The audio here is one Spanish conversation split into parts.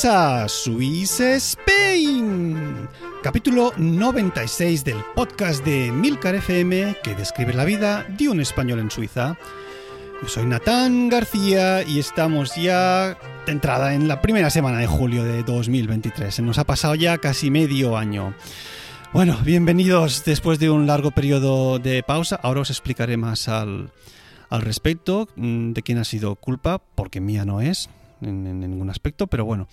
Bienvenidos a Swiss Spain, capítulo 96 del podcast de Milcar FM que describe la vida de un español en Suiza. Yo soy Natán García y estamos ya de entrada en la primera semana de julio de 2023. Se nos ha pasado ya casi medio año. Bueno, bienvenidos después de un largo periodo de pausa. Ahora os explicaré más al, al respecto mm, de quién ha sido culpa, porque mía no es en, ningún aspecto, pero bueno.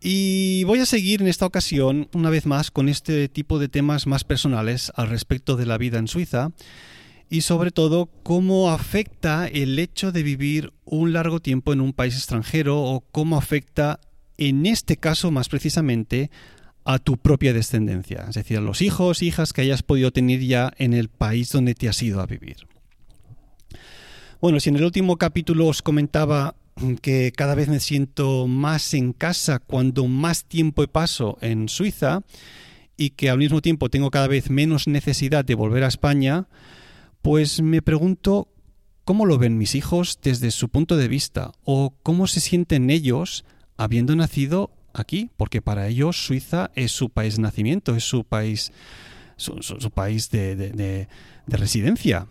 Y voy a seguir en esta ocasión, una vez más, con este tipo de temas más personales al respecto de la vida en Suiza y sobre todo cómo afecta el hecho de vivir un largo tiempo en un país extranjero o cómo afecta, en este caso más precisamente, a tu propia descendencia, es decir, a los hijos, hijas que hayas podido tener ya en el país donde te has ido a vivir. Bueno, si en el último capítulo os comentaba que cada vez me siento más en casa cuando más tiempo paso en Suiza y que al mismo tiempo tengo cada vez menos necesidad de volver a España, pues me pregunto cómo lo ven mis hijos desde su punto de vista o cómo se sienten ellos habiendo nacido aquí, porque para ellos Suiza es su país de nacimiento, es su país, su, país de, de residencia.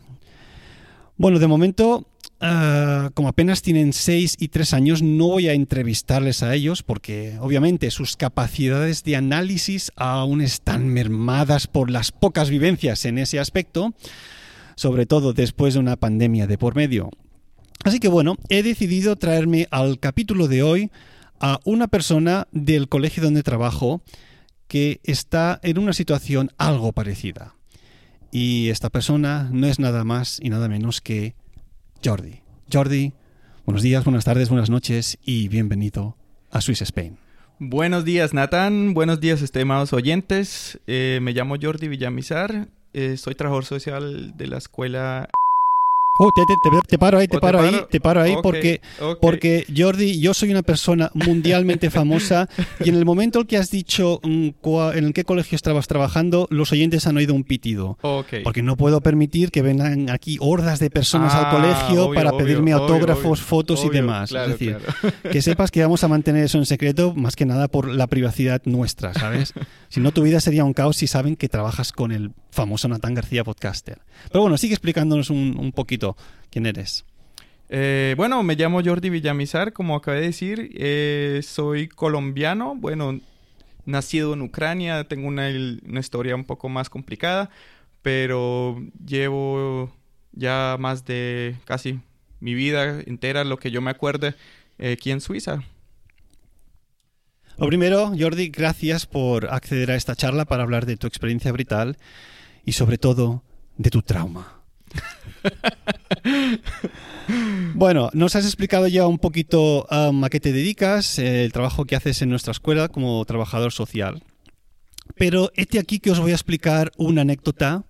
Bueno, de momento, uh, como apenas tienen 6 y 3 años, no voy a entrevistarles a ellos porque obviamente sus capacidades de análisis aún están mermadas por las pocas vivencias en ese aspecto, sobre todo después de una pandemia de por medio. Así que bueno, he decidido traerme al capítulo de hoy a una persona del colegio donde trabajo que está en una situación algo parecida. Y esta persona no es nada más y nada menos que Jordi. Jordi, buenos días, buenas tardes, buenas noches y bienvenido a Swiss Spain. Buenos días, Nathan. Buenos días, estimados oyentes. Eh, me llamo Jordi Villamizar. Eh, soy trabajador social de la escuela Oh, te, te, te, paro ahí, te, paro, paro ahí, te paro ahí okay, porque, okay. porque Jordi, yo soy una persona mundialmente famosa y en el momento en que has dicho en qué colegio estabas trabajando, los oyentes han oído un pitido. Okay. Porque no puedo permitir que vengan aquí hordas de personas ah, al colegio obvio, para pedirme obvio, autógrafos, fotos obvio, y demás. Claro, es decir, claro. que sepas que vamos a mantener eso en secreto más que nada por la privacidad nuestra, ¿sabes? si no, tu vida sería un caos si saben que trabajas con el famoso Natán García Podcaster. Pero bueno, sigue explicándonos un, un poquito quién eres. Eh, bueno, me llamo Jordi Villamizar, como acabé de decir, eh, soy colombiano, bueno, nacido en Ucrania, tengo una, una, historia un poco más complicada, pero llevo ya más de casi mi vida entera, lo que yo me acuerde, eh, aquí en Suiza. Lo primero, Jordi, gracias por acceder a esta charla para hablar de tu experiencia vital y sobre todo de tu trauma. bueno, nos has explicado ya un poquito um, a qué te dedicas, eh, el trabajo que haces en nuestra escuela como trabajador social. Pero este aquí que os voy a explicar una anécdota.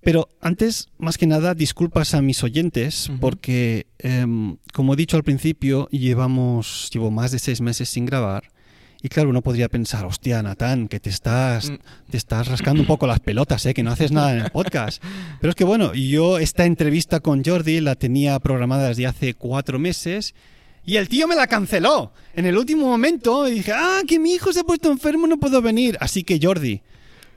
Pero antes, más que nada, disculpas a mis oyentes, uh -huh. porque, eh, como he dicho al principio, llevamos, llevo más de seis meses sin grabar. Y claro, uno podría pensar, hostia, Natán, que te estás, te estás rascando un poco las pelotas, ¿eh? que no haces nada en el podcast. Pero es que bueno, yo esta entrevista con Jordi la tenía programada desde hace cuatro meses y el tío me la canceló en el último momento y dije, ah, que mi hijo se ha puesto enfermo, no puedo venir. Así que Jordi,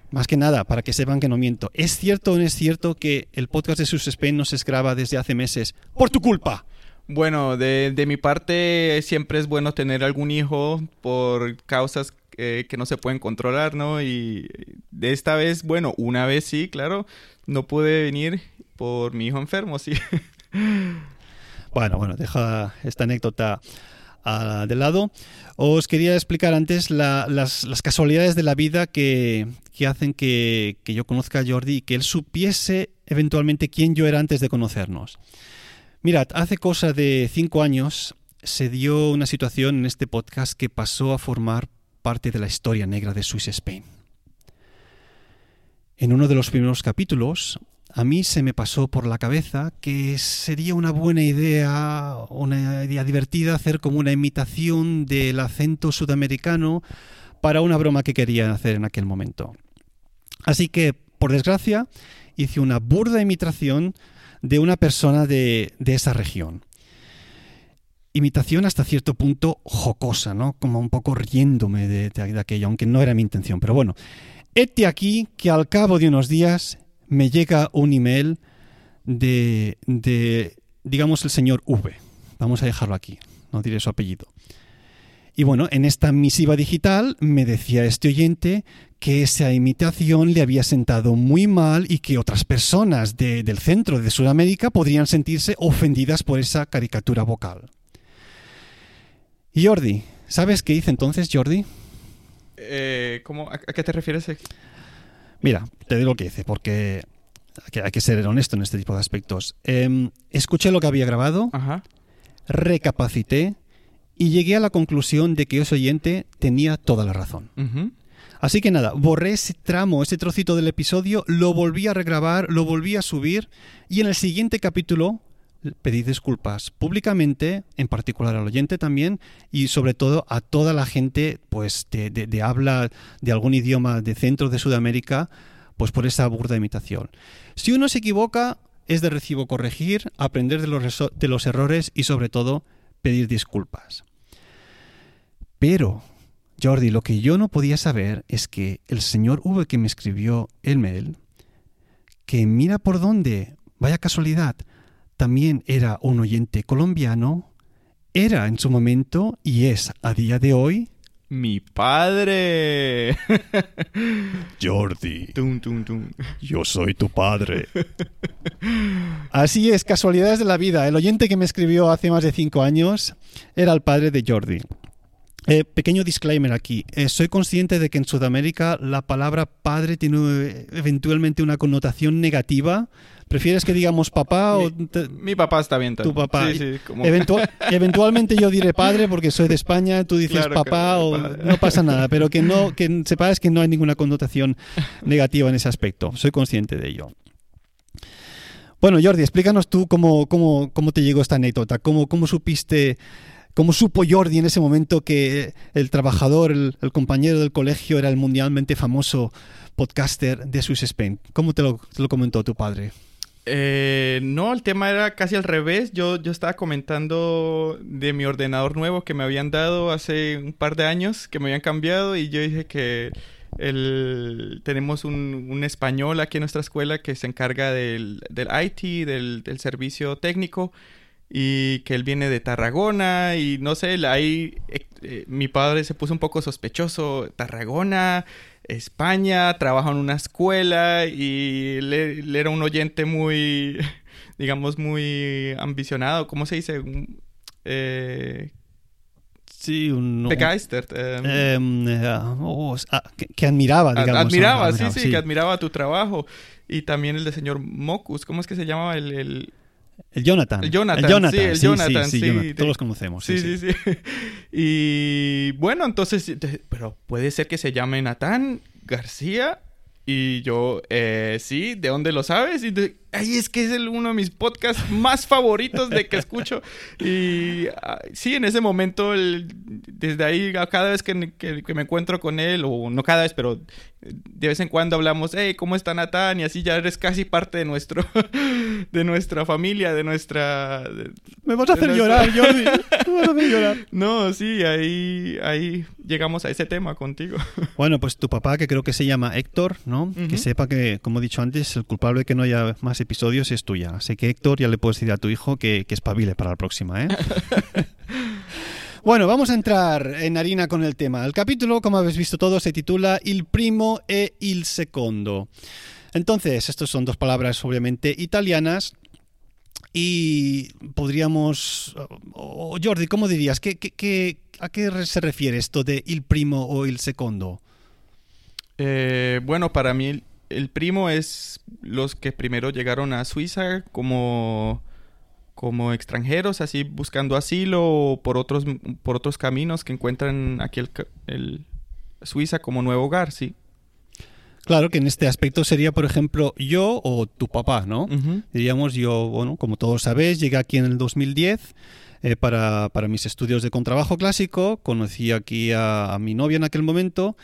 más que nada, para que sepan que no miento, ¿es cierto o no es cierto que el podcast de Sus Spain no se graba desde hace meses por tu culpa? Bueno, de, de, mi parte siempre es bueno tener algún hijo por causas eh, que no se pueden controlar, ¿no? Y de esta vez, bueno, una vez sí, claro, no pude venir por mi hijo enfermo, sí. Bueno, bueno, deja esta anécdota uh, de lado. Os quería explicar antes la, las, las, casualidades de la vida que, que hacen que, que yo conozca a Jordi y que él supiese eventualmente quién yo era antes de conocernos. Mirad, hace cosa de cinco años se dio una situación en este podcast que pasó a formar parte de la historia negra de Swiss Spain. En uno de los primeros capítulos, a mí se me pasó por la cabeza que sería una buena idea, una idea divertida, hacer como una imitación del acento sudamericano para una broma que quería hacer en aquel momento. Así que, por desgracia, hice una burda imitación de una persona de, de esa región. imitación hasta cierto punto jocosa, ¿no? Como un poco riéndome de, de aquello, aunque no era mi intención. Pero bueno, este aquí que al cabo de unos días me llega un email de, de, digamos, el señor V. Vamos a dejarlo aquí, no diré su apellido. Y bueno, en esta misiva digital me decía este oyente que esa imitación le había sentado muy mal y que otras personas del centro de Sudamérica podrían sentirse ofendidas por esa caricatura vocal. Jordi, ¿sabes qué hice entonces, Jordi? Eh, ¿cómo, a, qué te refieres? Mira, te digo lo que hice, porque hay que, ser honesto en este tipo de aspectos. Em, escuché lo que había grabado, recapacité y llegué a la conclusión de que ese oyente tenía toda la razón. Así que nada, borré ese tramo, ese trocito del episodio, lo volví a regrabar, lo volví a subir y en el siguiente capítulo pedí disculpas públicamente, en particular al oyente también, y sobre todo a toda la gente pues, de, habla de algún idioma de centro de Sudamérica, pues por esa burda imitación. Si uno se equivoca, es de recibo corregir, aprender de los, de los errores y sobre todo pedir disculpas. Pero, Jordi, lo que yo no podía saber es que el señor V que me escribió el mail, que mira por dónde, vaya casualidad, también era un oyente colombiano, era en su momento y es a día de hoy mi padre. Jordi. Yo soy tu padre. Así es, casualidades de la vida. El oyente que me escribió hace más de cinco años era el padre de Jordi. Eh, pequeño disclaimer aquí. Eh, soy consciente de que en Sudamérica la palabra padre tiene eh, eventualmente una connotación negativa. ¿Prefieres que digamos papá mi, o...? Mi papá está bien. Tu papá. eventualmente yo diré padre porque soy de España, tú dices papá o no pasa nada, pero que no que sepas que no hay ninguna connotación negativa en ese aspecto. Soy consciente de ello. Bueno, Jordi, explícanos tú cómo, cómo, cómo te llegó esta anécdota, cómo, cómo supiste ¿Cómo supo Jordi en ese momento que el trabajador, el, compañero del colegio, era el mundialmente famoso podcaster de Swiss Spain? ¿Cómo te lo, comentó tu padre? Eh, no, el tema era casi al revés. Yo, yo estaba comentando de mi ordenador nuevo que me habían dado hace un par de años, que me habían cambiado, y yo dije que el, tenemos un, español aquí en nuestra escuela que se encarga del, del IT, del, del servicio técnico y que él viene de Tarragona y no sé, ahí eh, eh, mi padre se puso un poco sospechoso, Tarragona, España, trabaja en una escuela y él, era un oyente muy, digamos, muy ambicionado, ¿cómo se dice? Eh, sí, un... Begeistert. Em, oh, ah, que, admiraba, digamos. Admiraba, sí, sí, que admiraba tu trabajo. Y también el de señor Mocus, ¿cómo es que se llamaba el el Jonathan. El Jonathan. sí, el Jonathan, sí, Todos los conocemos. Sí, sí, sí. y bueno, entonces, pero puede ser que se llame Natán García. Y yo, eh, sí, ¿de dónde lo sabes? Y Ay, es que es el, uno de mis podcasts más favoritos de que escucho. Y ah, sí, en ese momento, desde ahí, cada vez que, me encuentro con él, o no cada vez, pero de vez en cuando hablamos, hey, ¿cómo está Natán? Y así ya eres casi parte de nuestro, de nuestra familia, de nuestra... me vas a hacer llorar, Jordi. Me vas a hacer llorar. No, sí, ahí, ahí llegamos a ese tema contigo. Bueno, pues tu papá, que creo que se llama Héctor, ¿no? Que sepa que, como he dicho antes, el culpable de que no haya más episodios es tuya. Así que Héctor, ya le puedes decir a tu hijo que, que espabile para la próxima, ¿eh? Bueno, vamos a entrar en harina con el tema. El capítulo, como habéis visto todo, se titula Il primo e il secondo. Entonces, estas son dos palabras obviamente italianas. Y podríamos... Jordi, ¿cómo dirías? ¿Qué, qué, a qué se refiere esto de il primo o il secondo? Eh, bueno, para mí el primo es los que primero llegaron a Suiza como, como extranjeros, así buscando asilo o por otros, por otros caminos que encuentran aquí el, Suiza como nuevo hogar, sí. Claro que en este aspecto sería, por ejemplo, yo o tu papá, ¿no? Diríamos, yo, bueno, como todos sabéis, llegué aquí en el 2010 eh, para, para, mis estudios de contrabajo clásico, conocí aquí a, a mi novia en aquel momento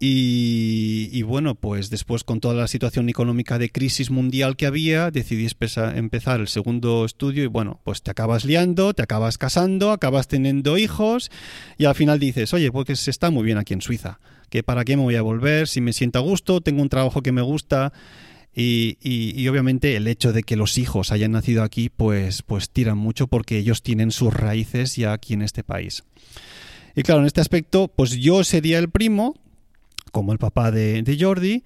Y, bueno, pues después con toda la situación económica de crisis mundial que había, decidí empezar el segundo estudio y bueno, pues te acabas liando, te acabas casando, acabas teniendo hijos y al final dices, oye, pues se está muy bien aquí en Suiza, que para qué me voy a volver, si me siento a gusto, tengo un trabajo que me gusta y, y, obviamente el hecho de que los hijos hayan nacido aquí, pues, pues tiran mucho porque ellos tienen sus raíces ya aquí en este país. Y claro, en este aspecto, pues yo sería el primo, como el papá de, Jordi,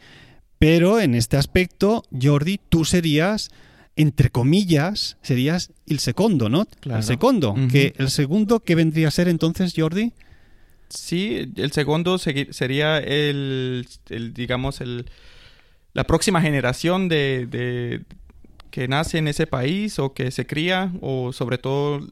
pero en este aspecto, Jordi, tú serías entre comillas, serías el segundo, ¿no? El segundo. que ¿El segundo que vendría a ser entonces, Jordi? Sí, el segundo sería el, digamos, el, la próxima generación de, de, que nace en ese país o que se cría o sobre todo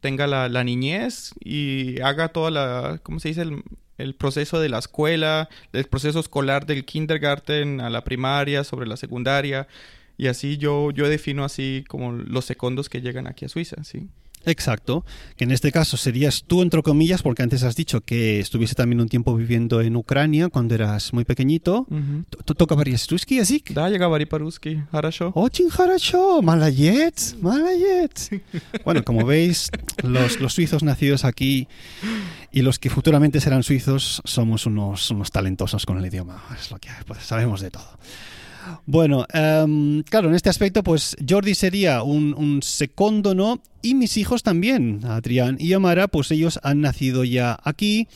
tenga la, la niñez y haga toda la, ¿cómo se dice? El, el proceso de la escuela, el proceso escolar del kindergarten a la primaria, sobre la secundaria. Y así yo, yo defino así como los segundos que llegan aquí a Suiza, sí. Exacto, que en este caso serías tú, entre comillas, porque antes has dicho que estuviste también un tiempo viviendo en Ucrania cuando eras muy pequeñito. ¿Tú toca ruski así? Da, говори по-русски, хорошо. Очень хорошо, malayet, malayet. bueno, como veis, los, los suizos nacidos aquí y los que futuramente serán suizos somos unos, unos talentosos con el idioma, es lo que pues, sabemos de todo. Bueno, em, claro, en este aspecto, pues Jordi sería un, un segundo, ¿no? Y mis hijos también, Adrián y Amara, pues ellos han nacido ya aquí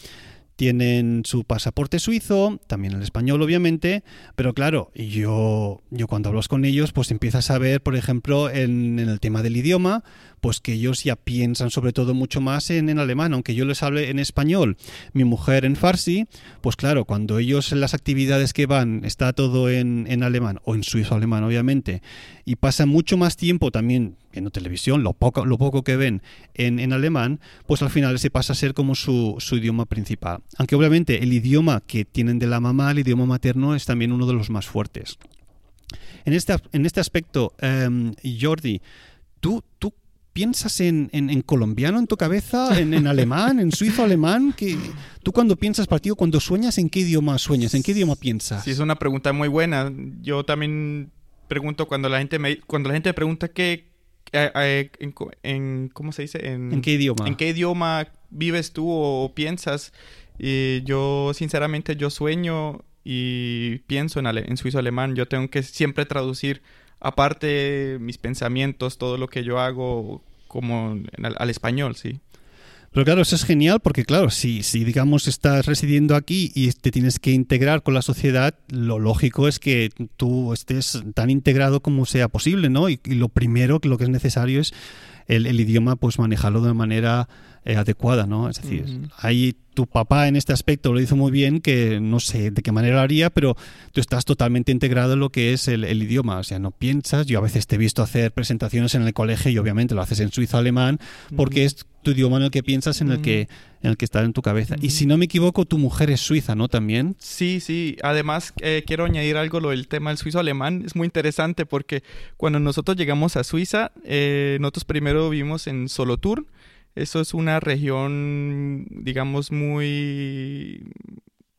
tienen su pasaporte suizo, también el español obviamente, pero claro, yo, yo cuando hablo con ellos pues empiezas a ver, por ejemplo, en, el tema del idioma, pues que ellos ya piensan sobre todo mucho más en, en, alemán, aunque yo les hable en español, mi mujer en farsi, pues claro, cuando ellos en las actividades que van está todo en, en alemán, o en suizo alemán obviamente, y pasan mucho más tiempo también viendo televisión, lo poco, lo poco que ven en, en alemán, pues al final se pasa a ser como su, su, idioma principal. Aunque obviamente el idioma que tienen de la mamá, el idioma materno, es también uno de los más fuertes. En este, en este aspecto, um, Jordi, ¿tú, tú piensas en, en, colombiano en tu cabeza, en, en alemán, en suizo alemán? que ¿Tú cuando piensas partido, cuando sueñas, en qué idioma sueñas? ¿En qué idioma piensas? Sí, es una pregunta muy buena. Yo también pregunto cuando la gente me, cuando la gente pregunta qué, en, ¿cómo se dice? En, qué idioma? ¿En qué idioma vives tú o piensas? Y yo, sinceramente, yo sueño y pienso en, en suizo alemán. Yo tengo que siempre traducir, aparte mis pensamientos, todo lo que yo hago como al español, sí. Pero claro, eso es genial porque, claro, si, si digamos estás residiendo aquí y te tienes que integrar con la sociedad, lo lógico es que tú estés tan integrado como sea posible, ¿no? Y, lo primero, lo que es necesario es el, el idioma, pues manejarlo de una manera eh, adecuada, ¿no? Es decir, ahí tu papá en este aspecto lo hizo muy bien, que no sé de qué manera lo haría, pero tú estás totalmente integrado en lo que es el, idioma, o sea, no piensas, yo a veces te he visto hacer presentaciones en el colegio y obviamente lo haces en suizo-alemán, porque es tu idioma en el que piensas, en el que, en el que está en tu cabeza. Y si no me equivoco, tu mujer es suiza, ¿no? También. Sí, sí. Además, eh, quiero añadir algo, lo del tema del suizo-alemán. Es muy interesante porque cuando nosotros llegamos a Suiza, eh, nosotros primero vivimos en Solothurn, eso es una región, digamos, muy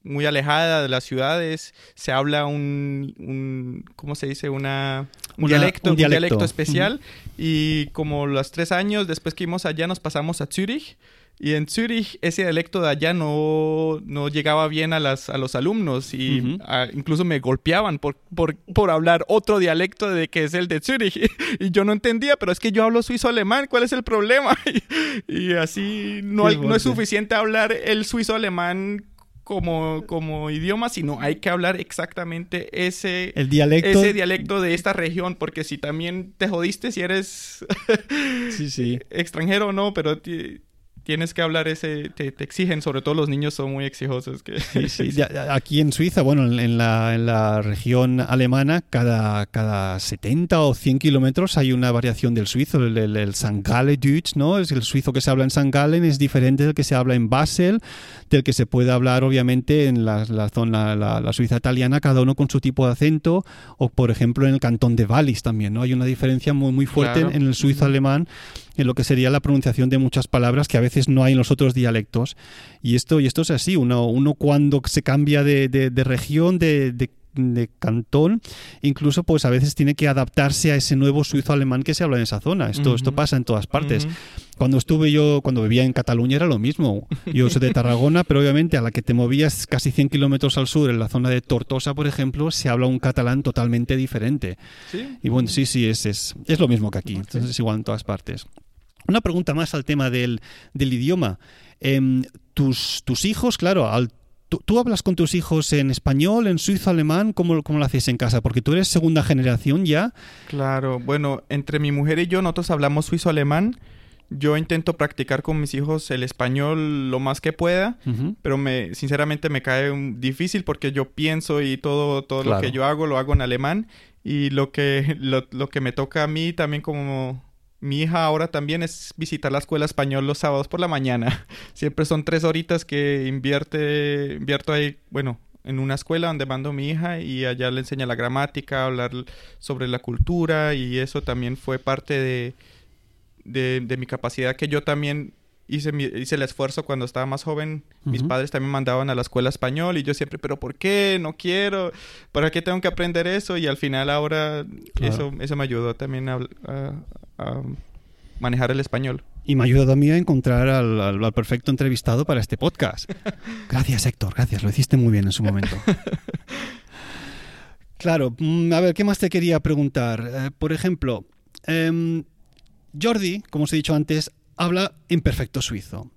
muy alejada de las ciudades, se habla un, un ¿cómo se dice? Una, un, dialecto, un, dialecto, especial. Y como los tres años después que íbamos allá nos pasamos a Zürich y en Zurich ese dialecto de allá no, no llegaba bien a, las, a los alumnos y incluso me golpeaban por, por, por, hablar otro dialecto de que es el de Zurich. y yo no entendía, pero es que yo hablo suizo-alemán, ¿cuál es el problema? y, así no, no es suficiente hablar el suizo-alemán como, como idioma, sino hay que hablar exactamente ese, el dialecto. ese dialecto de esta región, porque si también te jodiste si eres sí, sí. extranjero o no, pero tienes que hablar ese, te, exigen, sobre todo los niños son muy exijosos. Que... Sí, sí. aquí en Suiza, bueno, en la, en la región alemana, cada, cada 70 o 100 kilómetros hay una variación del suizo, el, el, el Deutsch, ¿no? Es el suizo que se habla en St. Gallen es diferente del que se habla en Basel, del que se puede hablar obviamente en la, la zona, la, la, Suiza italiana, cada uno con su tipo de acento, o por ejemplo en el cantón de Wallis también, ¿no? Hay una diferencia muy, muy fuerte en, el suizo alemán en lo que sería la pronunciación de muchas palabras que a veces no hay en los otros dialectos. Y esto, y esto es así, uno, uno cuando se cambia de, de región, de, de de cantón, incluso pues a veces tiene que adaptarse a ese nuevo suizo alemán que se habla en esa zona. Esto, esto pasa en todas partes. Cuando estuve yo, cuando vivía en Cataluña era lo mismo. Yo soy de Tarragona, pero obviamente a la que te movías casi 100 kilómetros al sur, en la zona de Tortosa, por ejemplo, se habla un catalán totalmente diferente. Y bueno, sí, sí, es, es, es lo mismo que aquí. Entonces es igual en todas partes. Una pregunta más al tema del, del idioma. Em, tus, tus hijos, claro, al ¿Tú, hablas con tus hijos en español, en suizo, alemán? ¿Cómo, ¿Cómo lo hacéis en casa? Porque tú eres segunda generación ya. Claro, bueno, entre mi mujer y yo nosotros hablamos suizo-alemán. Yo intento practicar con mis hijos el español lo más que pueda, pero me, sinceramente me cae difícil porque yo pienso y todo, todo lo que yo hago lo hago en alemán y lo que, lo, lo que me toca a mí también como mi hija ahora también es visitar la escuela español los sábados por la mañana. Siempre son tres horitas que invierte, invierto ahí, bueno, en una escuela donde mando a mi hija y allá le enseña la gramática, hablar sobre la cultura y eso también fue parte de, de, mi capacidad que yo también hice, hice el esfuerzo cuando estaba más joven. Mis padres también mandaban a la escuela español y yo siempre, pero ¿por qué? No quiero. ¿Para qué tengo que aprender eso? Y al final ahora eso, eso me ayudó también a, manejar el español. Y me ha ayudado a mí a encontrar al, perfecto entrevistado para este podcast. Gracias, Héctor, gracias, lo hiciste muy bien en su momento. Claro, mm, a ver, ¿qué más te quería preguntar? Eh, por ejemplo, em, Jordi, como os he dicho antes, habla en perfecto suizo.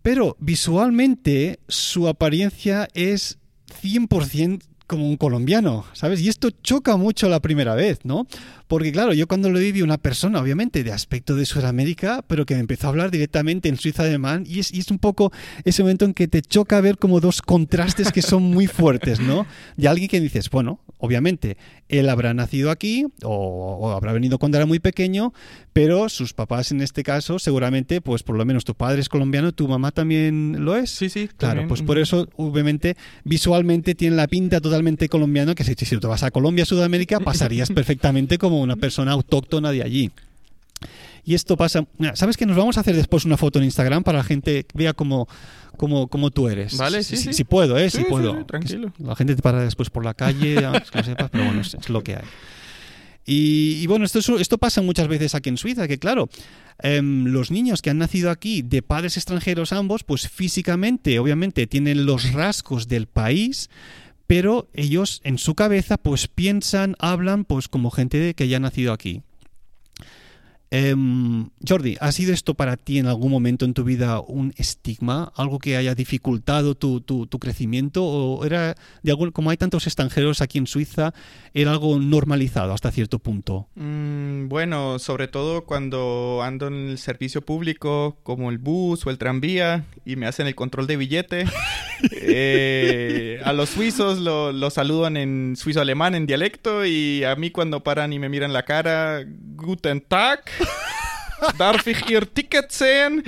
Pero visualmente su apariencia es 100% como un colombiano, ¿sabes? Y esto choca mucho la primera vez, ¿no? Porque claro, yo cuando lo vi una persona, obviamente, de aspecto de Sudamérica, pero que me empezó a hablar directamente en suizo alemán, y es, y es un poco ese momento en que te choca ver como dos contrastes que son muy fuertes, ¿no? De alguien que dices, bueno, obviamente, él habrá nacido aquí o, habrá venido cuando era muy pequeño, pero sus papás en este caso seguramente, pues por lo menos tu padre es colombiano, tu mamá también lo es. Sí, sí. Claro, pues por eso obviamente visualmente tiene la pinta totalmente colombiana que si, si tú vas a Colombia, Sudamérica, pasarías perfectamente como una persona autóctona de allí. Y esto pasa. ¿Sabes que nos vamos a hacer después una foto en Instagram para la gente vea cómo, cómo, cómo tú eres? Vale, sí. Si, puedo, ¿eh? si puedo. tranquilo. La gente te para después por la calle, que sepas, pero bueno, es, lo que hay. Y, bueno, esto, esto pasa muchas veces aquí en Suiza, que claro, em, los niños que han nacido aquí de padres extranjeros ambos, pues físicamente, obviamente, tienen los rasgos del país, pero ellos en su cabeza pues piensan, hablan pues como gente que ya ha nacido aquí. Em, Jordi, ¿ha sido esto para ti en algún momento en tu vida un estigma? ¿Algo que haya dificultado tu, crecimiento? ¿O era, de algún, como hay tantos extranjeros aquí en Suiza, era algo normalizado hasta cierto punto? Mm, bueno, sobre todo cuando ando en el servicio público, como el bus o el tranvía, y me hacen el control de billete. Eh, a los suizos lo, lo saludan en suizo-alemán, en dialecto, y a mí cuando paran y me miran la cara, Guten Tag. Darf ich ihr Ticket sehen?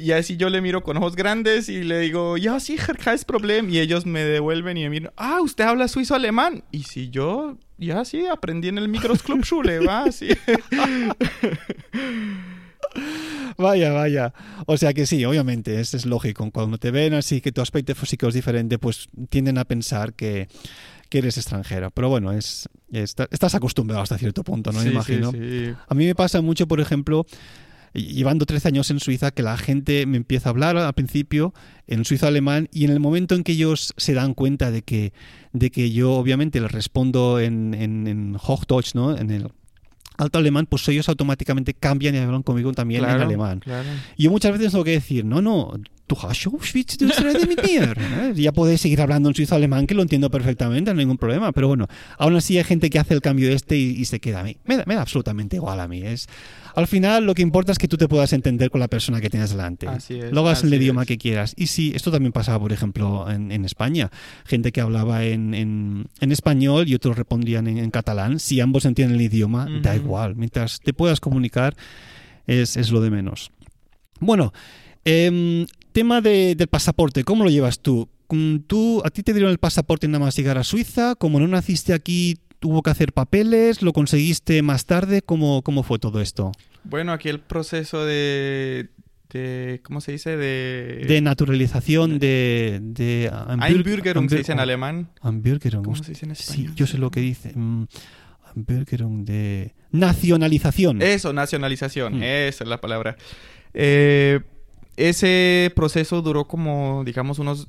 Y así yo le miro con ojos grandes y le digo, ya sí, kein Problem. Y ellos me devuelven y me miran, ah, usted habla suizo-alemán. Y si yo, ya sí, aprendí en el Microsclub Schule, va. Vaya, vaya. O sea que sí, obviamente, eso es lógico. Cuando te ven así que tu aspecto físico es diferente, pues tienden a pensar que que eres extranjero. Pero bueno, es, estás acostumbrado hasta cierto punto, ¿no? Me imagino. A mí me pasa mucho, por ejemplo, llevando 13 años en Suiza, que la gente me empieza a hablar al principio en suizo alemán y en el momento en que ellos se dan cuenta de que, de que yo obviamente les respondo en, en, en Hochdeutsch, ¿no? En el alto alemán, pues ellos automáticamente cambian y hablan conmigo también en alemán. Y yo muchas veces tengo que decir, no, no, ¿Eh? Ya podéis seguir hablando en suizo alemán, que lo entiendo perfectamente, no hay ningún problema. Pero bueno, aún así hay gente que hace el cambio este y, se queda a mí. Me da, absolutamente igual a mí. Es, al final lo que importa es que tú te puedas entender con la persona que tienes delante. Así es, Lo hagas en el idioma que quieras. Y sí, esto también pasaba, por ejemplo, en, España. Gente que hablaba en, en, español y otros respondían en, catalán. Si ambos entienden el idioma, da igual. Mientras te puedas comunicar, es, es lo de menos. Bueno, eh, tema de, del pasaporte, ¿cómo lo llevas tú? Mm, ¿Tú, a ti te dieron el pasaporte nada más llegar a Suiza? Como no naciste aquí, tuvo que hacer papeles, lo conseguiste más tarde, ¿cómo, cómo fue todo esto? Bueno, aquí el proceso de, de ¿cómo se dice? De, De naturalización de... de Einbürgerung se dice en alemán. Einbürgerung. ¿Cómo se dice en Sí, español? yo sé lo que dice. mm, Einbürgerung de... Nacionalización. Eso, nacionalización, Mm. esa es la palabra. Eh, ese proceso duró como, digamos, unos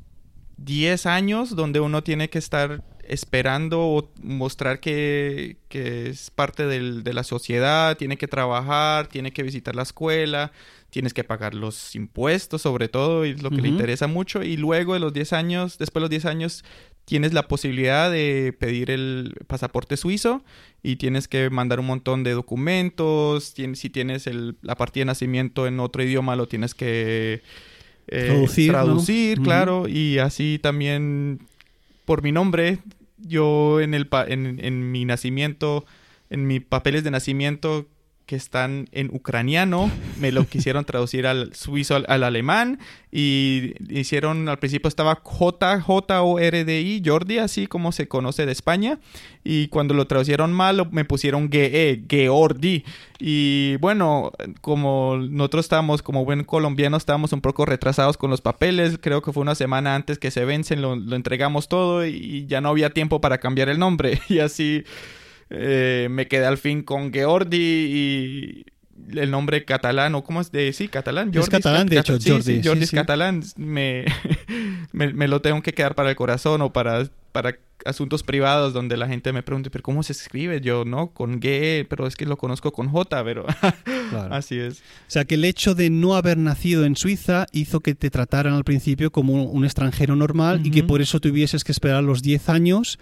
10 años donde uno tiene que estar esperando o mostrar que, que es parte del- de la sociedad, tiene que trabajar, tiene que visitar la escuela, tienes que pagar los impuestos sobre todo, y es lo que le interesa mucho, y luego de los 10 años, después de los 10 años, tienes la posibilidad de pedir el pasaporte suizo y tienes que mandar un montón de documentos, tienes, si tienes el- la partida de nacimiento en otro idioma, lo tienes que eh, Traducir, claro, y así también por mi nombre, yo en, el pa- en, en mi nacimiento, en mis papeles de nacimiento que están en ucraniano, me lo quisieron traducir al suizo, al, al alemán, y hicieron, al principio estaba J, J O R D I, Jordi, así como se conoce de España, y cuando lo traducieron mal, me pusieron GE, Geordi, y bueno, como nosotros estábamos, como buen colombiano, estábamos un poco retrasados con los papeles, creo que fue una semana antes que se vencen, lo entregamos todo, y ya no había tiempo para cambiar el nombre, y así... Eh, me quedé al fin con Geordi y el nombre catalán, o cómo es de sí, catalán. Es catalán, de hecho, Jordi, Sí, sí, Jordi es catalán. Me, me, me lo tengo que quedar para el corazón o para, para asuntos privados donde la gente me pregunta, pero ¿cómo se escribe? Yo, ¿no? Con G, pero es que lo conozco con J, pero Claro. así es. O sea, que el hecho de no haber nacido en Suiza hizo que te trataran al principio como un, extranjero normal y que por eso tuvieses que esperar los 10 años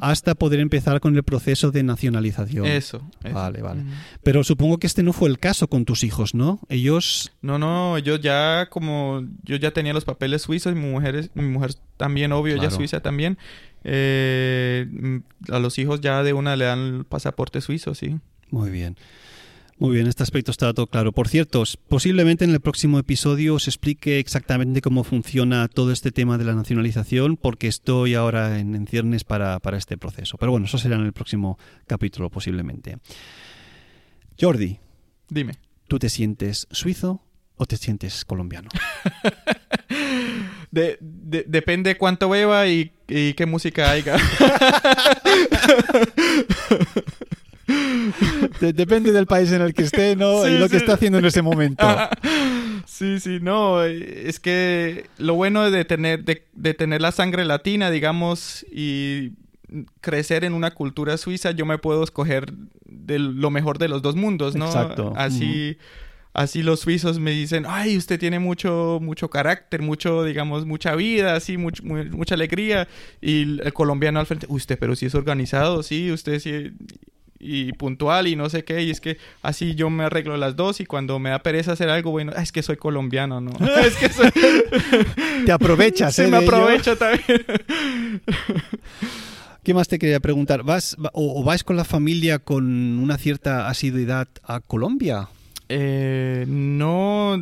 hasta poder empezar con el proceso de nacionalización. Eso, eso. Vale, vale. Ujú. Pero supongo que este no fue el caso con tus hijos, ¿no? Ellos... No, no, yo ya como yo ya tenía los papeles suizos, mi mujer es- mi mujer también, obvio, Claro. suiza también. Eh, mm, a los hijos ya de una le dan el pasaporte suizo, sí. Muy bien. Muy bien, este aspecto está todo claro. Por cierto, posiblemente en el próximo episodio os explique exactamente cómo funciona todo este tema de la nacionalización, porque estoy ahora en, en ciernes para, para este proceso. Pero bueno, eso será en el próximo capítulo, posiblemente. Jordi, Dime. ¿tú te sientes suizo o te sientes colombiano? De, de- depende cuánto beba y, y qué música haya. depende del país en el que esté, ¿no? Sí, y lo que está haciendo en ese momento. sí, sí, no, es que lo bueno de tener, de, de tener la sangre latina, digamos, y crecer en una cultura suiza, yo me puedo escoger de lo mejor de los dos mundos, ¿no? Exacto. Así, así los suizos me dicen, ay, usted tiene mucho, mucho carácter, mucho, digamos, mucha vida, así, much- mu- mucha alegría. Y el colombiano al frente, "Uy, usted, pero sí es organizado, sí, usted sí y puntual y no sé qué, y es que así yo me arreglo las dos y cuando me da pereza hacer algo, bueno, "Ah, es que soy colombiano, ¿no? es que soy... Te aprovechas, Se ¿eh? me de ello. aprovecho también. ¿Qué más te quería preguntar? ¿Vas va- o, o vais con la familia con una cierta asiduidad a Colombia? Eh, no,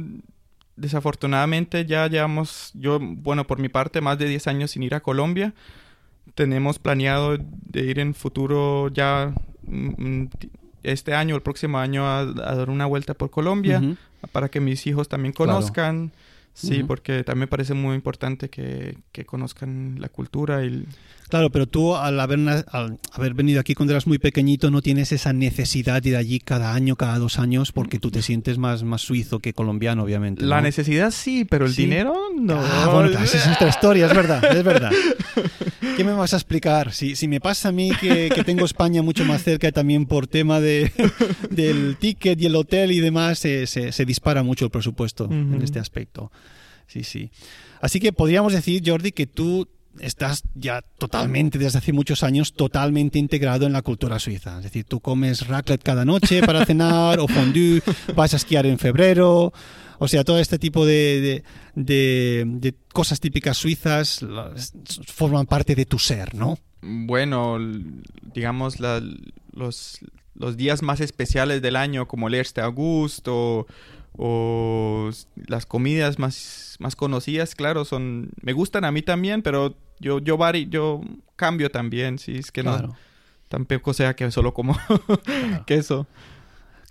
desafortunadamente ya llevamos, yo, bueno, por mi parte, más de 10 años sin ir a Colombia. Tenemos planeado de ir en futuro ya mm, mm, este año, el próximo año, a, a dar una vuelta por Colombia para que mis hijos también Claro. conozcan. Sí, porque también me parece muy importante que, que conozcan la cultura y... Claro, pero tú al haber, al haber venido aquí cuando eras muy pequeñito no tienes esa necesidad de ir allí cada año, cada dos años, porque tú te sientes más, más suizo que colombiano, obviamente. La ¿no? necesidad sí, pero el Sí. dinero no. Ah, bueno, claro, esa es otra historia, es verdad, es verdad. ¿Qué me vas a explicar? Si, si me pasa a mí que, que tengo España mucho más cerca también por tema de, del ticket y el hotel y demás, se, se- se dispara mucho el presupuesto en Ujú. este aspecto. Sí, sí. Así que podríamos decir, Jordi, que tú estás ya totalmente, desde hace muchos años, totalmente integrado en la cultura suiza. Es decir, tú comes raclette cada noche para cenar o fondue, vas a esquiar en febrero. O sea, todo este tipo de, de, de- de cosas típicas suizas forman parte de tu ser, ¿no? Bueno, digamos, los, los días más especiales del año, como el Este August o, o las comidas más, más conocidas, claro, son me gustan a mí también, pero yo yo vari, yo cambio también, si es que no Claro. tampoco sea que solo como Claro. queso.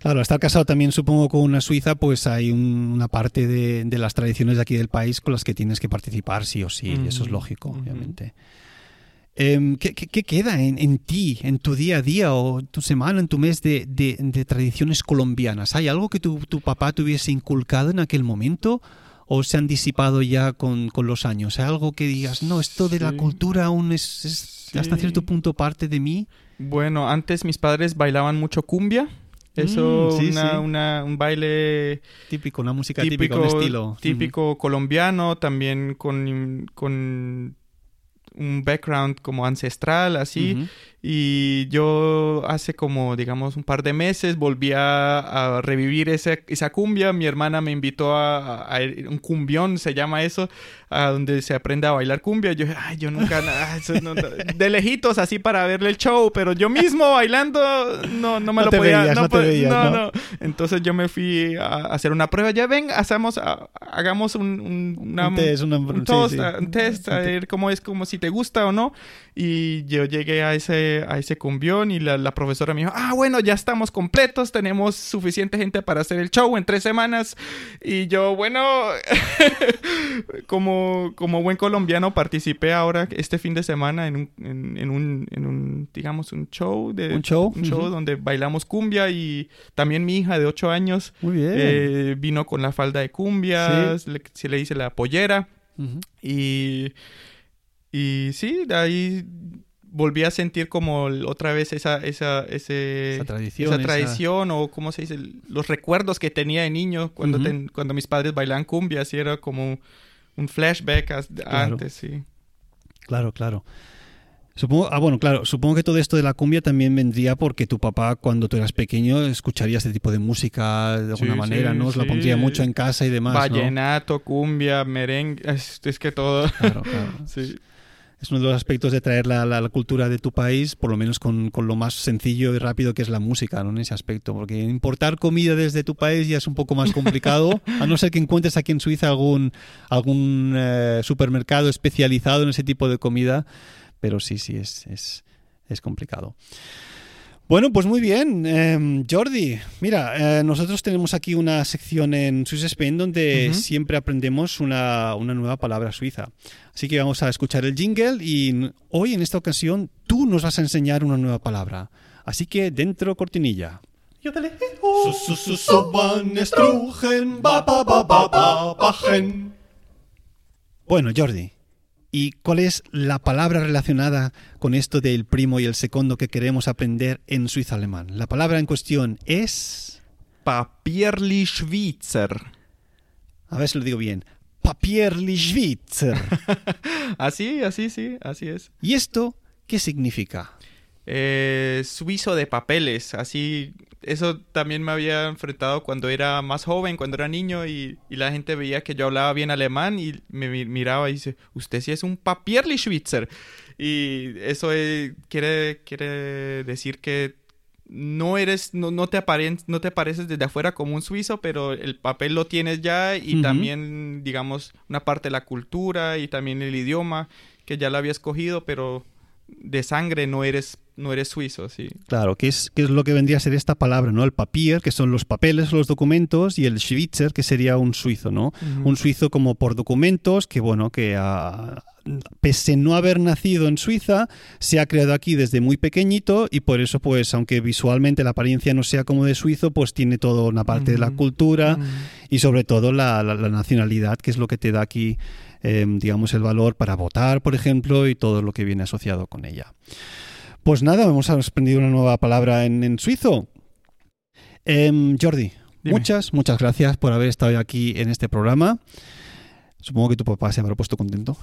Claro, estar casado también supongo con una suiza, pues hay un- una parte de, de las tradiciones de aquí del país con las que tienes que participar sí o sí, y eso es Ujú, lógico, obviamente. Em, ¿qué, qué- queda en, en ti, en tu día a día o tu semana, en tu mes de, de- de tradiciones colombianas? ¿Hay algo que tu, tu papá te hubiese inculcado en aquel momento o se han disipado ya con, con los años? ¿Hay algo que digas, no, esto de la Sí. cultura aún es, es hasta Sí. cierto punto parte de mí? Bueno, antes mis padres bailaban mucho cumbia. Eso, Mm, sí, una- sí. una- un baile Típico, una música típica, típico, un estilo. típico colombiano, también con, con un background como ancestral, así. Y yo hace como, digamos, un par de meses volví a, a revivir ese- esa cumbia. Mi hermana me invitó a, a- a ir- un cumbión, se llama eso, a donde se aprende a bailar cumbia. Yo, ay, yo nunca, na- eso no- de lejitos así para verle el show, pero yo mismo bailando no, no me No lo te podía. veías, no te po- veías, no, ¿no? no. Entonces yo me fui a hacer una prueba. Ya ven, hacemos, hagamos un, un, una- Un test, una- un toast, sí. un test, a ver cómo es, como si te gusta o no. Y yo llegué a ese, a ese cumbión y la, la profesora me dijo, ah, bueno, ya estamos completos, tenemos suficiente gente para hacer el show en tres semanas. Y yo, bueno, como, como buen colombiano participé ahora este fin de semana en un, en, en un, en un, digamos, un show de... ¿Un show? Un show donde bailamos cumbia y también mi hija de ocho años Muy bien. eh, vino con la falda de cumbia, le- se le dice la pollera. Y, y sí, de ahí volví a sentir como otra vez esa, esa, ese, Esa tradición, esa esa- tradición o cómo se dice, los recuerdos que tenía de niño cuando, ten- cuando mis padres bailaban cumbia, así era como un flashback Claro. antes, sí. Claro, claro. Supongo, ah, bueno, claro, supongo que todo esto de la cumbia también vendría porque tu papá, cuando tú eras pequeño, escucharía este tipo de música de alguna Sí, manera, sí, ¿no? Os la pondría mucho en casa y demás, ¿no? Vallenato, cumbia, merengue, es, es que todo. Claro, claro. sí. Es uno de los aspectos de traer la, la- la cultura de tu país, por lo menos con, con lo más sencillo y rápido que es la música, ¿no? En ese aspecto. Porque importar comida desde tu país ya es un poco más complicado, a no ser que encuentres aquí en Suiza algún, algún eh, supermercado especializado en ese tipo de comida. Pero sí, sí, es, es, es complicado. Bueno, pues muy bien, Em, Jordi. Mira, eh, nosotros tenemos aquí una sección en Swiss Spain donde siempre aprendemos una, una nueva palabra suiza. Así que vamos a escuchar el jingle y hoy en esta ocasión tú nos vas a enseñar una nueva palabra. Así que dentro cortinilla. Bueno, Jordi, ¿y cuál es la palabra relacionada con esto del primo y el segundo que queremos aprender en suizo alemán? La palabra en cuestión es... Papierli Schweizer. A ver si lo digo bien. Papierlischwitzer. Así, así, sí, así es. ¿Y esto qué significa? Eh, suizo de papeles, así, eso también me había enfrentado cuando era más joven, cuando era niño y, y la gente veía que yo hablaba bien alemán y me mi- miraba y dice, usted sí es un papierli Schweizer. Y eso eh, quiere, quiere decir que no eres, no, no, te aparen- no te pareces desde afuera como un suizo, pero el papel lo tienes ya y también, digamos, una parte de la cultura y también el idioma que ya lo había escogido, pero de sangre no eres, no eres suizo, sí. Claro, ¿qué es, qué es lo que vendría a ser esta palabra, ¿no? El papier, que son los papeles, los documentos, y el Schweizer, que sería un suizo, ¿no? Un suizo como por documentos, que bueno, que ah, pese a no haber nacido en Suiza, se ha creado aquí desde muy pequeñito y por eso, pues, aunque visualmente la apariencia no sea como de suizo, pues tiene toda una parte de la cultura y sobre todo la, la- la nacionalidad, que es lo que te da aquí, eh, digamos, el valor para votar, por ejemplo, y todo lo que viene asociado con ella. Pues nada, hemos aprendido una nueva palabra en, en suizo. Em, Jordi, Dime. muchas, muchas gracias por haber estado aquí en este programa. Supongo que tu papá se habrá puesto contento.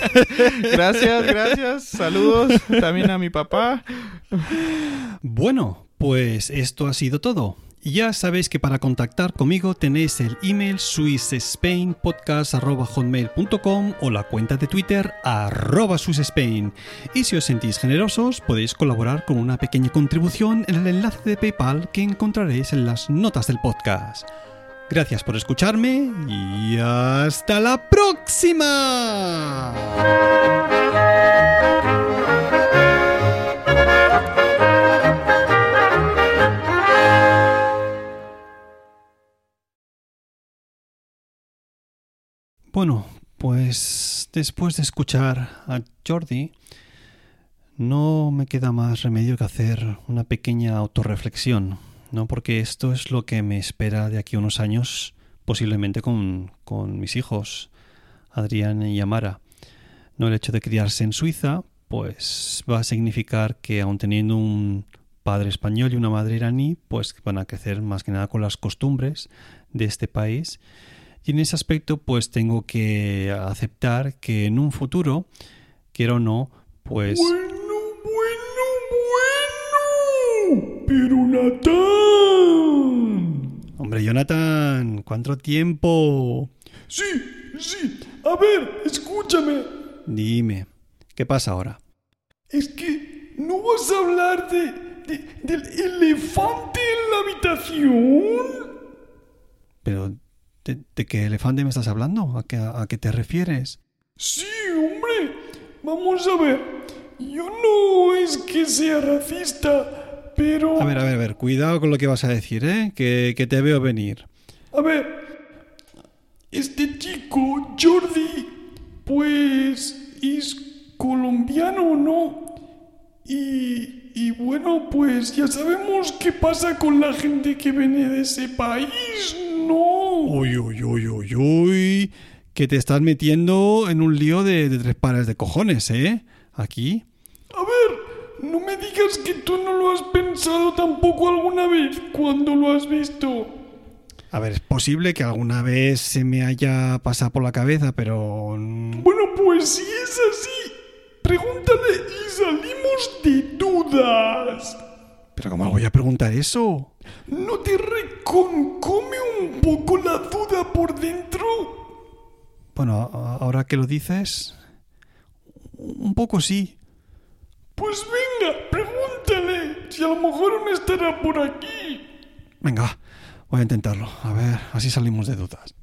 Gracias, gracias. Saludos también a mi papá. Bueno, pues esto ha sido todo. Ya sabéis que para contactar conmigo tenéis el email swissspainpodcast.hotmail.com o la cuenta de Twitter arroba swissspain. Y si os sentís generosos, podéis colaborar con una pequeña contribución en el enlace de PayPal que encontraréis en las notas del podcast. Gracias por escucharme y hasta la próxima. Bueno, pues después de escuchar a Jordi, no me queda más remedio que hacer una pequeña autorreflexión, ¿no? Porque esto es lo que me espera de aquí a unos años, posiblemente con, con mis hijos, Adrián y Amara. No el hecho de criarse en Suiza, pues va a significar que aun teniendo un padre español y una madre iraní, pues van a crecer más que nada con las costumbres de este país y en ese aspecto, pues tengo que aceptar que en un futuro, quiero o no, pues... Bueno, bueno, bueno. Pero Natán. Hombre, Jonathan, ¿cuánto tiempo? Sí, sí. A ver, escúchame. Dime, ¿qué pasa ahora? Es que no vas a hablar de, de- del elefante en la habitación. Pero, ¿de, de qué elefante me estás hablando? ¿A qué, a qué te refieres? Sí, hombre. Vamos a ver. Yo no es que sea racista, pero... A ver, a ver, a ver, cuidado con lo que vas a decir, ¿eh? Que, que te veo venir. A ver, este chico, Jordi, pues es colombiano, ¿no? Y, y bueno, pues ya sabemos qué pasa con la gente que viene de ese país, ¿no? Uy, uy, uy, uy, uy. Que te estás metiendo en un lío de, de tres pares de cojones, ¿eh? Aquí. A ver, no me digas que tú no lo has pensado tampoco alguna vez cuando lo has visto. A ver, es posible que alguna vez se me haya pasado por la cabeza, pero... Bueno, pues si es así, pregúntale y salimos de dudas. ¿Pero cómo voy a preguntar eso? ¿No te reconcome un poco la duda por dentro? Bueno, ahora que lo dices... Un poco sí. Pues venga, pregúntale si a lo mejor aún estará por aquí. Venga, voy a intentarlo. A ver, así salimos de dudas.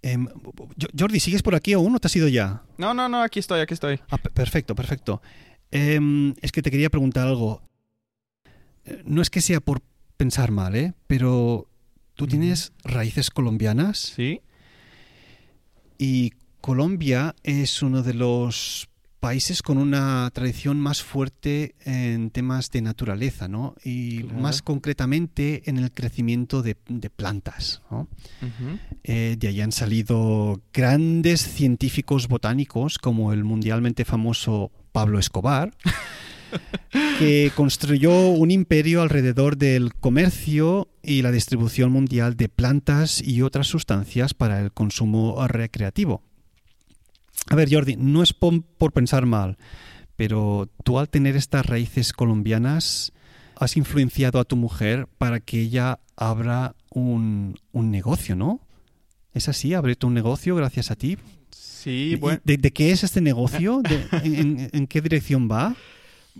Em, Jo- Jordi, ¿sigues por aquí aún o te has ido ya? No, no, no, aquí estoy, aquí estoy. Ah, pe- perfecto, perfecto. Em, es que te quería preguntar algo. Eh, No es que sea por pensar mal, ¿eh? Pero tú tienes raíces colombianas Sí. y Colombia es uno de los países con una tradición más fuerte en temas de naturaleza, ¿no? Y Claro. más concretamente en el crecimiento de, de plantas, ¿no? Eh, de ahí han salido grandes científicos botánicos como el mundialmente famoso Pablo Escobar, que construyó un imperio alrededor del comercio y la distribución mundial de plantas y otras sustancias para el consumo recreativo. A ver, Jordi, no es por pensar mal, pero tú al tener estas raíces colombianas has influenciado a tu mujer para que ella abra un, un negocio, ¿no? ¿Es así? ¿Ha abierto un negocio gracias a ti? Sí, ¿Y bueno. ¿De, de qué es este negocio? ¿De- en, en- en qué dirección va?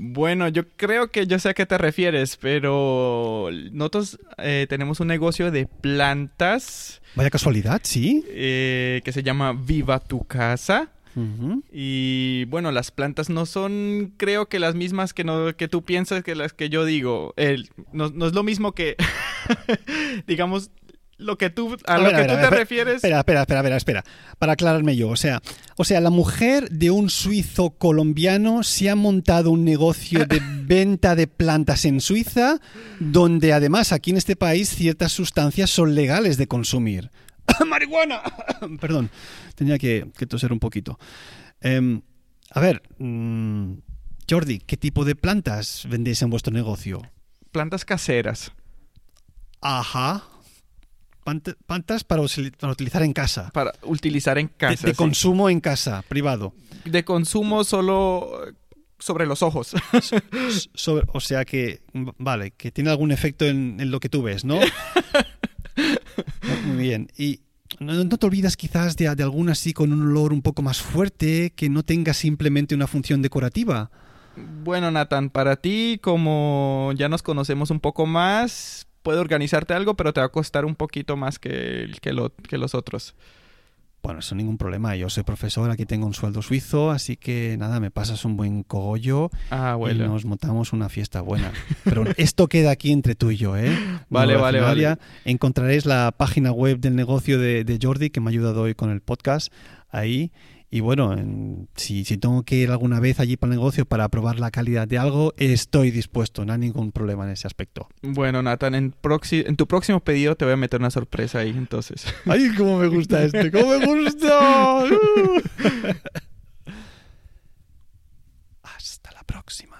Bueno, yo creo que yo sé a qué te refieres, pero nosotros eh, tenemos un negocio de plantas Vaya casualidad, ¿sí? eh, que se llama Viva tu Casa. Y bueno, las plantas no son, creo que las mismas que, no, que tú piensas que las que yo digo. El- no, no es lo mismo que, digamos, lo que tú, a, A lo ver, a que ver, tú a te refieres. Espera, espera, espera, espera, espera. Para aclararme yo, o sea, o sea, la mujer de un suizo colombiano se ha montado un negocio de venta de plantas en Suiza, donde además aquí en este país ciertas sustancias son legales de consumir. ¡Marihuana! Perdón, tenía que, que toser un poquito. Em, a ver, mm, Jordi, ¿qué tipo de plantas vendéis en vuestro negocio? Plantas caseras. Ajá. Plantas para, utilizar en casa. Para utilizar en casa. de sí. consumo en casa, privado. De consumo solo eh, sobre los ojos. Sobre- o sea que, m- vale, que tiene algún efecto en, en lo que tú ves, ¿no? Muy bien. Y no, no te olvidas quizás de, de alguna así con un olor un poco más fuerte que no tenga simplemente una función decorativa. bueno, Nathan, para ti, como ya nos conocemos un poco más, puedo organizarte algo, pero te va a costar un poquito más que, que, lo- que los otros. Bueno, eso ningún problema. Yo soy profesor, aquí tengo un sueldo suizo, así que nada, me pasas un buen cogollo Ah, y bueno. nos montamos una fiesta buena. Pero esto queda aquí entre tú y yo, ¿eh? Vale, vale, vale. Encontraréis la página web del negocio de, de Jordi, que me ha ayudado hoy con el podcast, ahí. Y bueno, si, si, tengo que ir alguna vez allí para el negocio para probar la calidad de algo, estoy dispuesto, no hay ningún problema en ese aspecto. Bueno, Nathan, en, en tu próximo pedido te voy a meter una sorpresa ahí, entonces. ¡Ay, cómo me gusta este! ¡Cómo me gusta! Hasta la próxima.